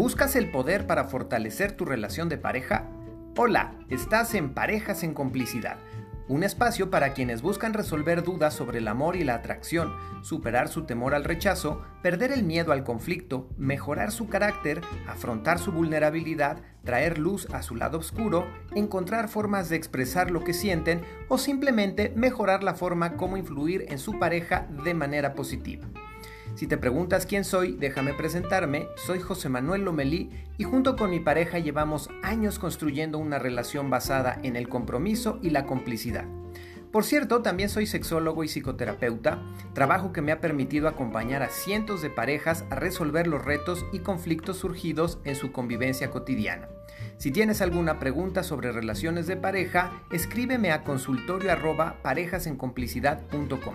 ¿Buscas el poder para fortalecer tu relación de pareja? Hola, estás en Parejas en Complicidad, un espacio para quienes buscan resolver dudas sobre el amor y la atracción, superar su temor al rechazo, perder el miedo al conflicto, mejorar su carácter, afrontar su vulnerabilidad, traer luz a su lado oscuro, encontrar formas de expresar lo que sienten o simplemente mejorar la forma como influir en su pareja de manera positiva. Si te preguntas quién soy, déjame presentarme. Soy José Manuel Lomelí y junto con mi pareja llevamos años construyendo una relación basada en el compromiso y la complicidad. Por cierto, también soy sexólogo y psicoterapeuta, trabajo que me ha permitido acompañar a cientos de parejas a resolver los retos y conflictos surgidos en su convivencia cotidiana. Si tienes alguna pregunta sobre relaciones de pareja, escríbeme a consultorio parejasencomplicidad.com.